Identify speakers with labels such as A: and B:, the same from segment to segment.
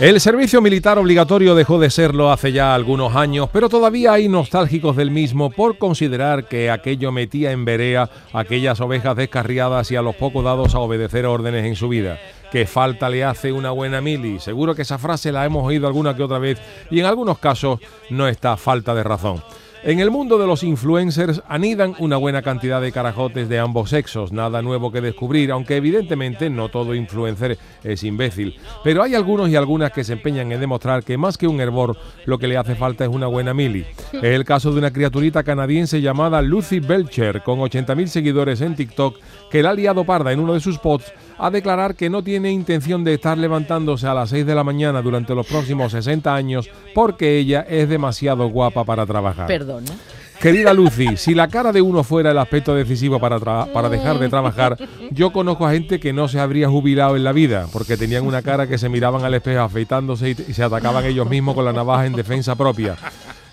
A: El servicio militar obligatorio dejó de serlo hace ya algunos años, pero todavía hay nostálgicos del mismo por considerar que aquello metía en verea aquellas ovejas descarriadas y a los pocos dados a obedecer órdenes en su vida que falta le hace una buena mili. Seguro que esa frase la hemos oído alguna que otra vez y en algunos casos no está falta de razón. En el mundo de los influencers anidan una buena cantidad de carajotes de ambos sexos, nada nuevo que descubrir, aunque evidentemente no todo influencer es imbécil. Pero hay algunos y algunas que se empeñan en demostrar que más que un hervor, lo que le hace falta es una buena mili. Es el caso de una criaturita canadiense llamada Lucy Belcher, con 80.000 seguidores en TikTok, que la ha liado parda en uno de sus posts a declarar que no tiene intención de estar levantándose a las 6 de la mañana durante los próximos 60 años porque ella es demasiado guapa para trabajar.
B: Perdona.
A: Querida Lucy, si la cara de uno fuera el aspecto decisivo para, para dejar de trabajar, yo conozco a gente que no se habría jubilado en la vida, porque tenían una cara que se miraban al espejo afeitándose y, y se atacaban ellos mismos con la navaja en defensa propia.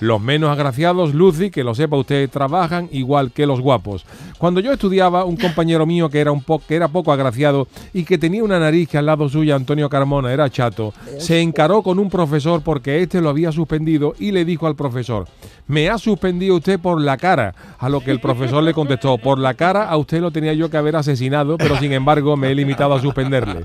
A: Los menos agraciados, Lucy, que lo sepa usted, trabajan igual que los guapos. Cuando yo estudiaba, un compañero mío que era, un po que era poco agraciado y que tenía una nariz que al lado suya, Antonio Carmona, era chato, se encaró con un profesor porque éste lo había suspendido y le dijo al profesor, me ha suspendido usted por la cara. A lo que el profesor le contestó, por la cara a usted lo tenía yo que haber asesinado, pero sin embargo me he limitado a suspenderle.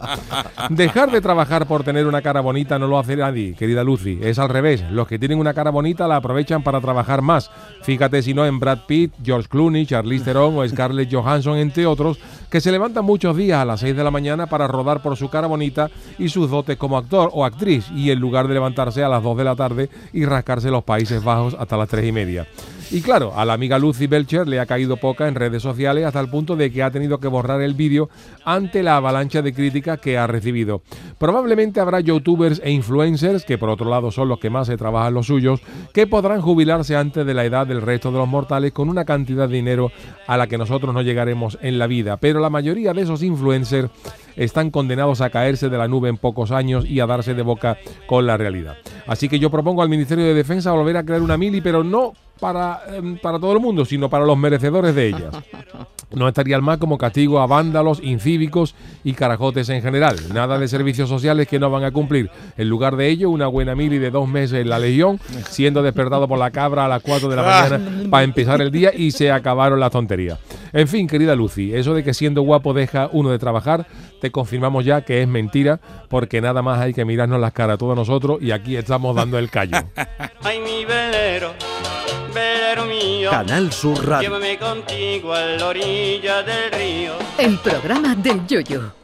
A: Dejar de trabajar por tener una cara bonita no lo hace nadie, querida Lucy. Es al revés. Los que tienen una cara bonita la aprovechan para trabajar más. Fíjate si no en Brad Pitt, George Clooney, Charlize Theron o Scarlett Johansson, entre otros, que se levantan muchos días a las 6 de la mañana para rodar por su cara bonita y sus dotes como actor o actriz, y en lugar de levantarse a las 2 de la tarde y rascarse los Países Bajos hasta las 3 y media. Y claro, a la amiga Lucy Belcher le ha caído poca en redes sociales hasta el punto de que ha tenido que borrar el vídeo ante la avalancha de críticas que ha recibido. Probablemente habrá youtubers e influencers, que por otro lado son los que más se trabajan los suyos, que podrán jubilarse antes de la edad del resto de los mortales con una cantidad de dinero a la que nosotros no llegaremos en la vida. Pero la mayoría de esos influencers están condenados a caerse de la nube en pocos años y a darse de boca con la realidad. Así que yo propongo al Ministerio de Defensa volver a crear una mili, pero no para, eh, para todo el mundo, sino para los merecedores de ellas. No estaría mal como castigo a vándalos, incívicos y carajotes en general. Nada de servicios sociales que no van a cumplir. En lugar de ello, una buena mili de dos meses en la Legión, siendo despertado por la cabra a las 4 de la mañana para empezar el día y se acabaron las tonterías. En fin, querida Lucy, eso de que siendo guapo deja uno de trabajar, te confirmamos ya que es mentira, porque nada más hay que mirarnos las caras a todos nosotros y aquí estamos dando el callo.
C: Ay, mi velero, velero mío.
D: Canal Sur Radio.
C: Llévame contigo a la orilla del río.
B: El programa del Yoyo.